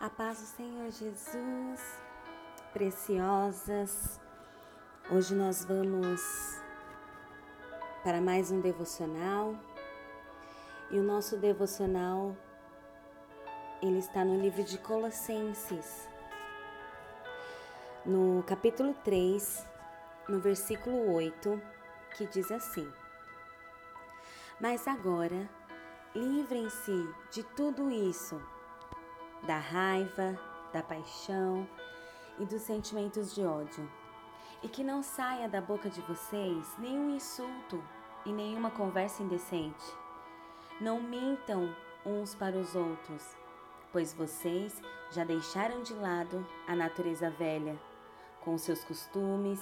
A paz do Senhor Jesus, preciosas. Hoje nós vamos para mais um devocional. E o nosso devocional ele está no livro de Colossenses. No capítulo 3, no versículo 8, que diz assim: Mas agora, livrem-se de tudo isso da raiva, da paixão e dos sentimentos de ódio. E que não saia da boca de vocês nenhum insulto e nenhuma conversa indecente. Não mintam uns para os outros, pois vocês já deixaram de lado a natureza velha, com seus costumes,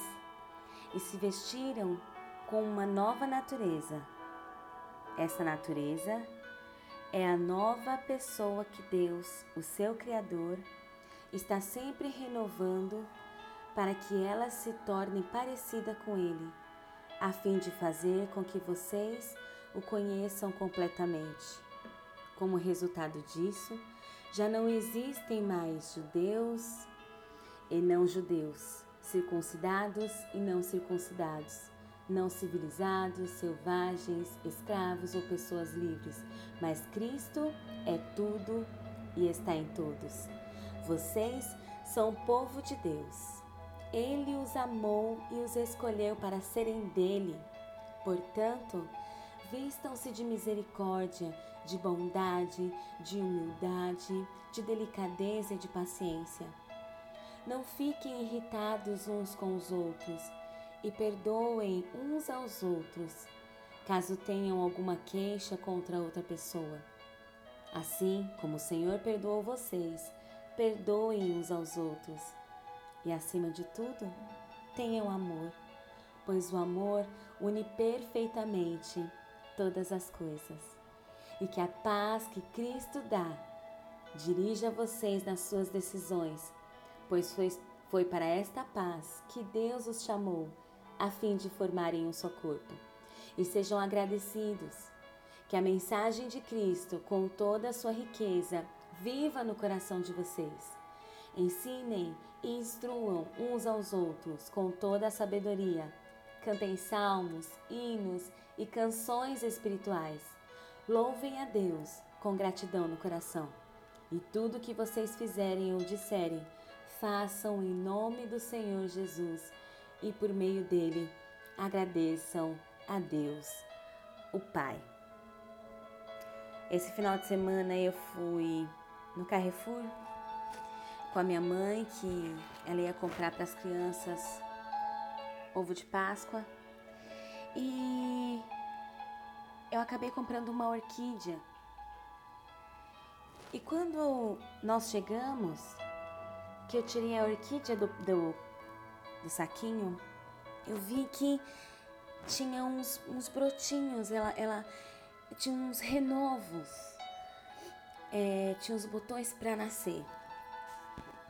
e se vestiram com uma nova natureza. Essa natureza é a nova pessoa que Deus, o seu Criador, está sempre renovando para que ela se torne parecida com Ele, a fim de fazer com que vocês o conheçam completamente. Como resultado disso, já não existem mais judeus e não judeus, circuncidados e não circuncidados não civilizados, selvagens, escravos ou pessoas livres, mas Cristo é tudo e está em todos. Vocês são povo de Deus. Ele os amou e os escolheu para serem dele. Portanto, vistam-se de misericórdia, de bondade, de humildade, de delicadeza e de paciência. Não fiquem irritados uns com os outros e perdoem uns aos outros, caso tenham alguma queixa contra outra pessoa. Assim como o Senhor perdoou vocês, perdoem uns aos outros. E acima de tudo, tenham amor, pois o amor une perfeitamente todas as coisas. E que a paz que Cristo dá dirija vocês nas suas decisões, pois foi, foi para esta paz que Deus os chamou a fim de formarem um só corpo. E sejam agradecidos. Que a mensagem de Cristo, com toda a sua riqueza, viva no coração de vocês. Ensinem e instruam uns aos outros com toda a sabedoria. Cantem salmos, hinos e canções espirituais. Louvem a Deus com gratidão no coração. E tudo que vocês fizerem ou disserem, façam em nome do Senhor Jesus e por meio dele agradeçam a Deus, o Pai. Esse final de semana eu fui no Carrefour com a minha mãe, que ela ia comprar para as crianças ovo de Páscoa. E eu acabei comprando uma orquídea. E quando nós chegamos, que eu tirei a orquídea do, do do saquinho, eu vi que tinha uns, uns brotinhos, ela, ela tinha uns renovos, é, tinha uns botões para nascer.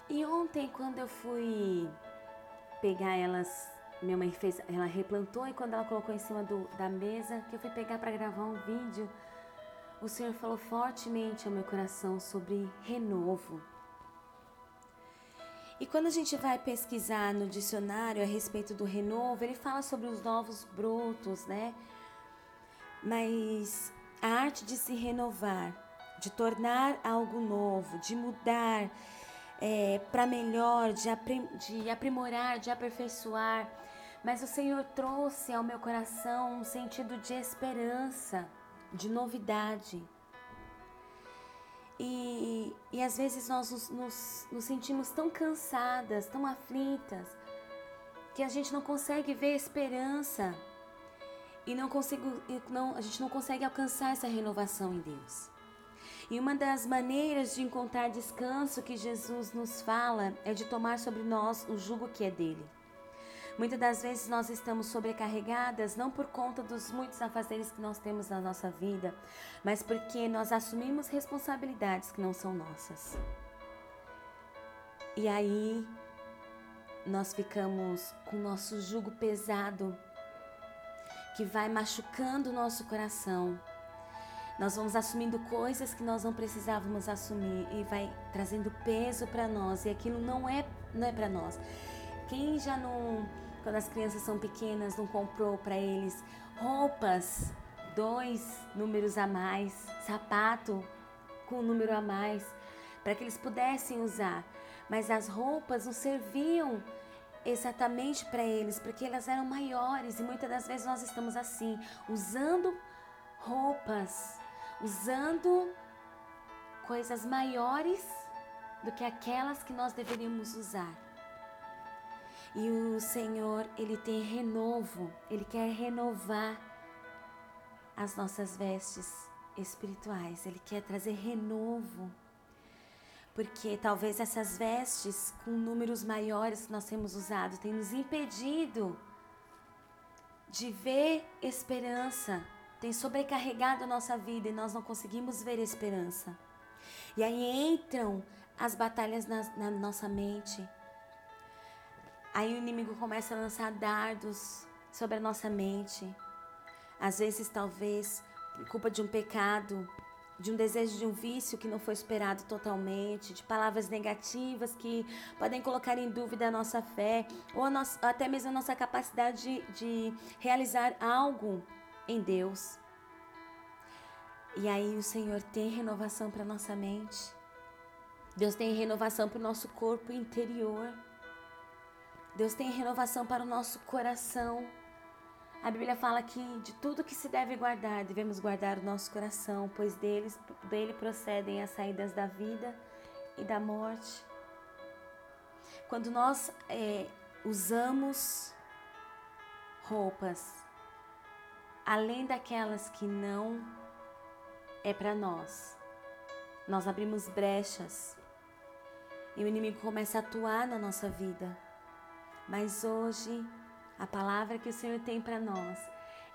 E ontem, quando eu fui pegar elas, minha mãe fez, ela replantou e quando ela colocou em cima do, da mesa, que eu fui pegar para gravar um vídeo, o Senhor falou fortemente ao meu coração sobre renovo. E quando a gente vai pesquisar no dicionário a respeito do renovo, ele fala sobre os novos brotos, né? Mas a arte de se renovar, de tornar algo novo, de mudar é, para melhor, de, de aprimorar, de aperfeiçoar. Mas o Senhor trouxe ao meu coração um sentido de esperança, de novidade. E, e às vezes nós nos, nos, nos sentimos tão cansadas, tão aflitas, que a gente não consegue ver esperança e não consigo, não, a gente não consegue alcançar essa renovação em Deus. E uma das maneiras de encontrar descanso que Jesus nos fala é de tomar sobre nós o jugo que é dele. Muitas das vezes nós estamos sobrecarregadas não por conta dos muitos afazeres que nós temos na nossa vida, mas porque nós assumimos responsabilidades que não são nossas. E aí nós ficamos com o nosso jugo pesado, que vai machucando o nosso coração, Nós vamos assumindo coisas que nós não precisávamos assumir e vai trazendo peso para nós e aquilo não é não é para nós. Quem já não quando as crianças são pequenas não comprou para eles roupas dois números a mais, sapato com um número a mais, para que eles pudessem usar. Mas as roupas não serviam exatamente para eles, porque elas eram maiores e muitas das vezes nós estamos assim, usando roupas usando coisas maiores do que aquelas que nós deveríamos usar. E o Senhor, ele tem renovo, ele quer renovar as nossas vestes espirituais, ele quer trazer renovo. Porque talvez essas vestes com números maiores que nós temos usado tenham nos impedido de ver esperança tem sobrecarregado a nossa vida e nós não conseguimos ver esperança. E aí entram as batalhas na, na nossa mente. Aí o inimigo começa a lançar dardos sobre a nossa mente. Às vezes, talvez, por culpa de um pecado, de um desejo de um vício que não foi esperado totalmente, de palavras negativas que podem colocar em dúvida a nossa fé, ou nossa, até mesmo a nossa capacidade de, de realizar algo em Deus. E aí o Senhor tem renovação para nossa mente. Deus tem renovação para o nosso corpo interior. Deus tem renovação para o nosso coração. A Bíblia fala que de tudo que se deve guardar, devemos guardar o nosso coração, pois deles, dele procedem as saídas da vida e da morte. Quando nós é, usamos roupas além daquelas que não é para nós. Nós abrimos brechas e o inimigo começa a atuar na nossa vida. Mas hoje, a palavra que o Senhor tem para nós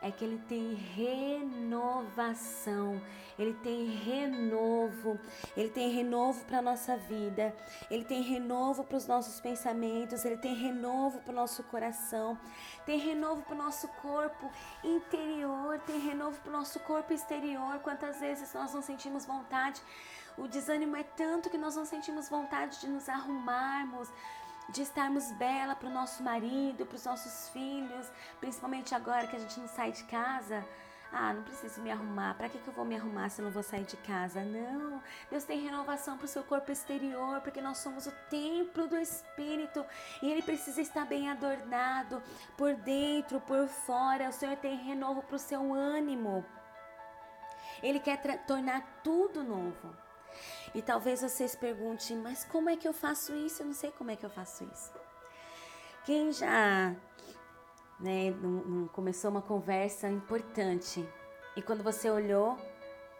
é que ele tem renovação, ele tem renovo, ele tem renovo para a nossa vida, ele tem renovo para os nossos pensamentos, ele tem renovo para o nosso coração, tem renovo para o nosso corpo interior, tem renovo para o nosso corpo exterior. Quantas vezes nós não sentimos vontade? O desânimo é tanto que nós não sentimos vontade de nos arrumarmos, de estarmos bela para o nosso marido, para os nossos filhos, principalmente agora que a gente não sai de casa. Ah, não preciso me arrumar. Para que, que eu vou me arrumar se eu não vou sair de casa? Não. Deus tem renovação para o seu corpo exterior, porque nós somos o templo do Espírito e ele precisa estar bem adornado por dentro, por fora. O Senhor tem renovo para o seu ânimo. Ele quer tornar tudo novo. E talvez vocês perguntem, mas como é que eu faço isso? Eu não sei como é que eu faço isso. Quem já né, começou uma conversa importante e quando você olhou,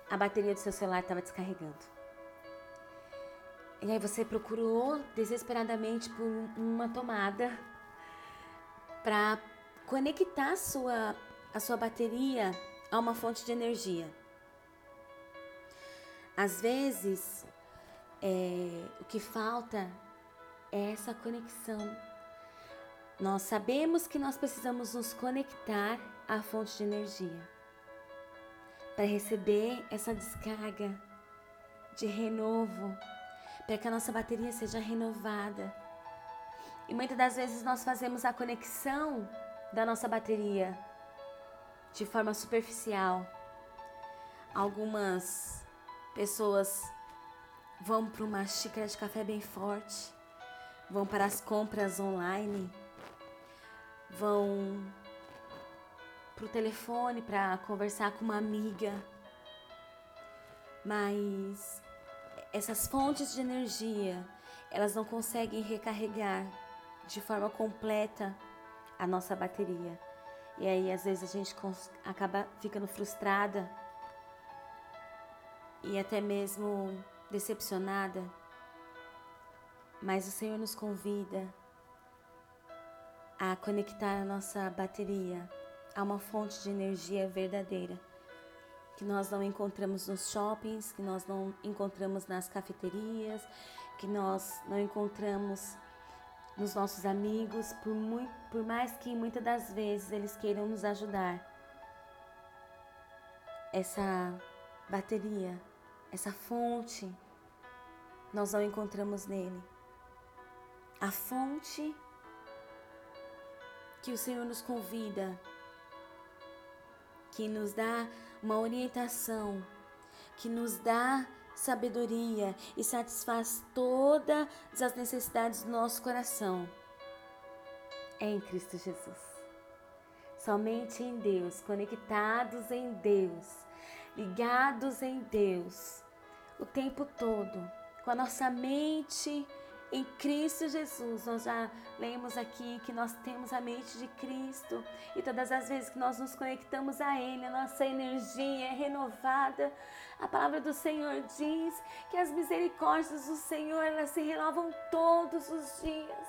a bateria do seu celular estava descarregando. E aí você procurou desesperadamente por uma tomada para conectar a sua, a sua bateria a uma fonte de energia. Às vezes, é, o que falta é essa conexão. Nós sabemos que nós precisamos nos conectar à fonte de energia para receber essa descarga de renovo, para que a nossa bateria seja renovada. E muitas das vezes nós fazemos a conexão da nossa bateria de forma superficial. Algumas Pessoas vão para uma xícara de café bem forte, vão para as compras online, vão para o telefone para conversar com uma amiga. Mas essas fontes de energia, elas não conseguem recarregar de forma completa a nossa bateria. E aí às vezes a gente acaba ficando frustrada e até mesmo decepcionada, mas o Senhor nos convida a conectar a nossa bateria a uma fonte de energia verdadeira que nós não encontramos nos shoppings, que nós não encontramos nas cafeterias, que nós não encontramos nos nossos amigos, por, muito, por mais que muitas das vezes eles queiram nos ajudar. Essa bateria, essa fonte, nós não encontramos nele. A fonte que o Senhor nos convida, que nos dá uma orientação, que nos dá sabedoria e satisfaz todas as necessidades do nosso coração. É em Cristo Jesus. Somente em Deus, conectados em Deus, ligados em Deus, o tempo todo, com a nossa mente em Cristo Jesus. Nós já lemos aqui que nós temos a mente de Cristo e todas as vezes que nós nos conectamos a Ele, a nossa energia é renovada. A palavra do Senhor diz que as misericórdias do Senhor elas se renovam todos os dias.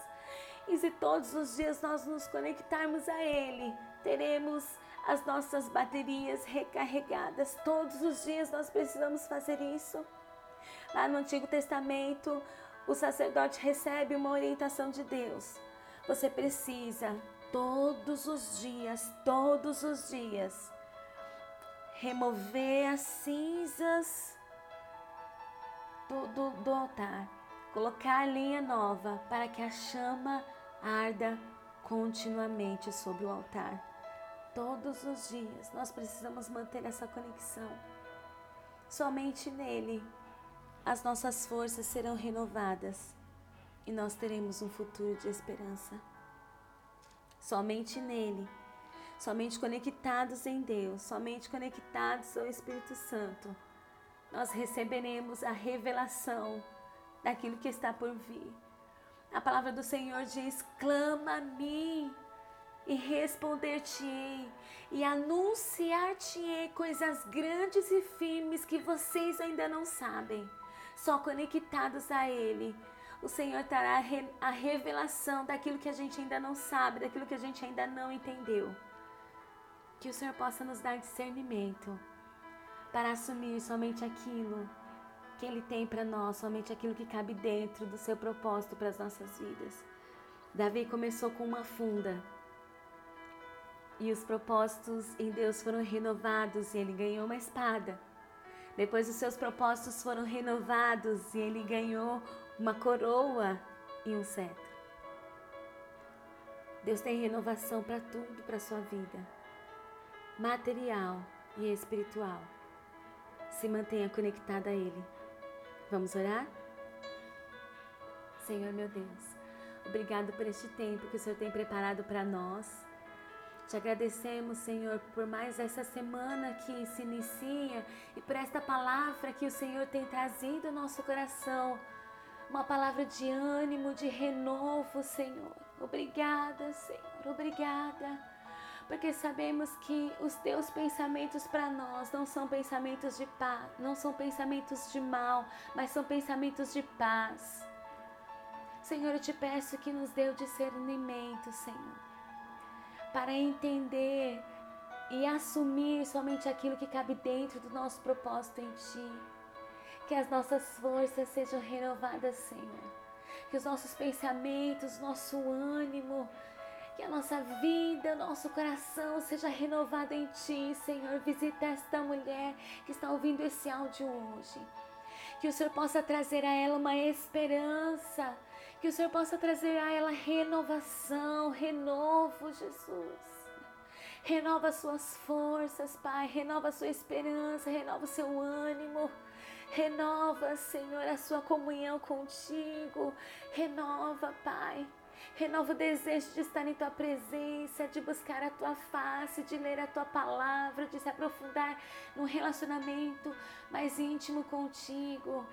E se todos os dias nós nos conectarmos a Ele, teremos as nossas baterias recarregadas. Todos os dias nós precisamos fazer isso. Lá no Antigo Testamento, o sacerdote recebe uma orientação de Deus. Você precisa todos os dias, todos os dias, remover as cinzas do, do, do altar, colocar linha nova para que a chama arda continuamente sobre o altar. Todos os dias nós precisamos manter essa conexão. Somente nele as nossas forças serão renovadas e nós teremos um futuro de esperança. Somente nele, somente conectados em Deus, somente conectados ao Espírito Santo, nós receberemos a revelação daquilo que está por vir. A palavra do Senhor diz: clama a mim e responder-te-ei e anunciar-te-ei coisas grandes e firmes que vocês ainda não sabem só conectados a Ele, o Senhor terá a revelação daquilo que a gente ainda não sabe, daquilo que a gente ainda não entendeu. Que o Senhor possa nos dar discernimento para assumir somente aquilo que Ele tem para nós, somente aquilo que cabe dentro do seu propósito para as nossas vidas. Davi começou com uma funda e os propósitos em Deus foram renovados e ele ganhou uma espada. Depois os seus propósitos foram renovados e ele ganhou uma coroa e um cetro. Deus tem renovação para tudo para sua vida, material e espiritual. Se mantenha conectada a Ele. Vamos orar? Senhor meu Deus, obrigado por este tempo que o Senhor tem preparado para nós. Te agradecemos, Senhor, por mais essa semana que se inicia e por esta palavra que o Senhor tem trazido ao nosso coração. Uma palavra de ânimo, de renovo, Senhor. Obrigada, Senhor, obrigada. Porque sabemos que os teus pensamentos para nós não são pensamentos de paz, não são pensamentos de mal, mas são pensamentos de paz. Senhor, eu te peço que nos dê o discernimento, Senhor para entender e assumir somente aquilo que cabe dentro do nosso propósito em Ti. Que as nossas forças sejam renovadas, Senhor. Que os nossos pensamentos, nosso ânimo, que a nossa vida, nosso coração seja renovado em Ti, Senhor. Visita esta mulher que está ouvindo esse áudio hoje. Que o Senhor possa trazer a ela uma esperança que o Senhor possa trazer a ela renovação, renovo, Jesus. Renova suas forças, Pai. Renova sua esperança, renova seu ânimo. Renova, Senhor, a sua comunhão contigo. Renova, Pai. Renova o desejo de estar em tua presença, de buscar a tua face, de ler a tua palavra, de se aprofundar num relacionamento mais íntimo contigo.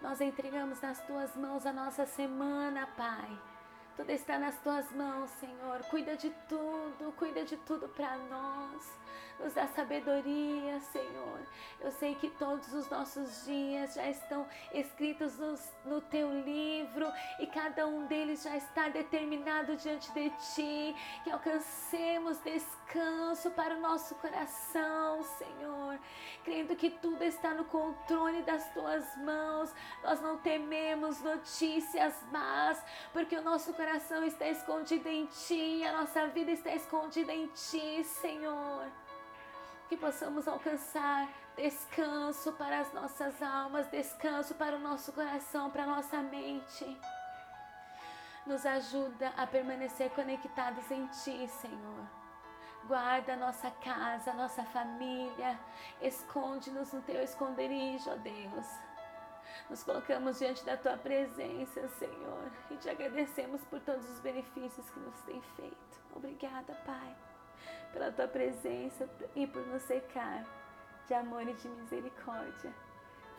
Nós entregamos nas tuas mãos a nossa semana, Pai. Tudo está nas tuas mãos, Senhor. Cuida de tudo, cuida de tudo para nós nos dá sabedoria, Senhor. Eu sei que todos os nossos dias já estão escritos no, no teu livro e cada um deles já está determinado diante de ti. Que alcancemos descanso para o nosso coração, Senhor. Crendo que tudo está no controle das tuas mãos. Nós não tememos notícias más, porque o nosso coração está escondido em ti, a nossa vida está escondida em ti, Senhor. que possamos alcançar descanso para as nossas almas, descanso para o nosso coração, para a nossa mente. Nos ajuda a permanecer conectados em Ti, Senhor. Guarda a nossa casa, a nossa família. Esconde-nos no Teu esconderijo, ó Deus. Nos colocamos diante da Tua presença, Senhor, e te agradecemos por todos os benefícios que nos tem feito. Obrigada, Pai, pela Tua presença e por nos secar de amor e de misericórdia.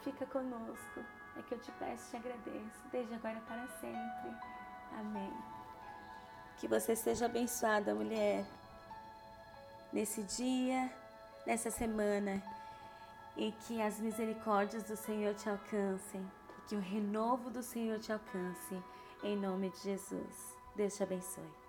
Fica conosco. É que eu te peço e te agradeço, desde agora para sempre. Amém. Que você seja abençoada, mulher, nesse dia, nessa semana, e que as misericórdias do Senhor te alcancem, e que o renovo do Senhor te alcance, em nome de Jesus. Deus te abençoe.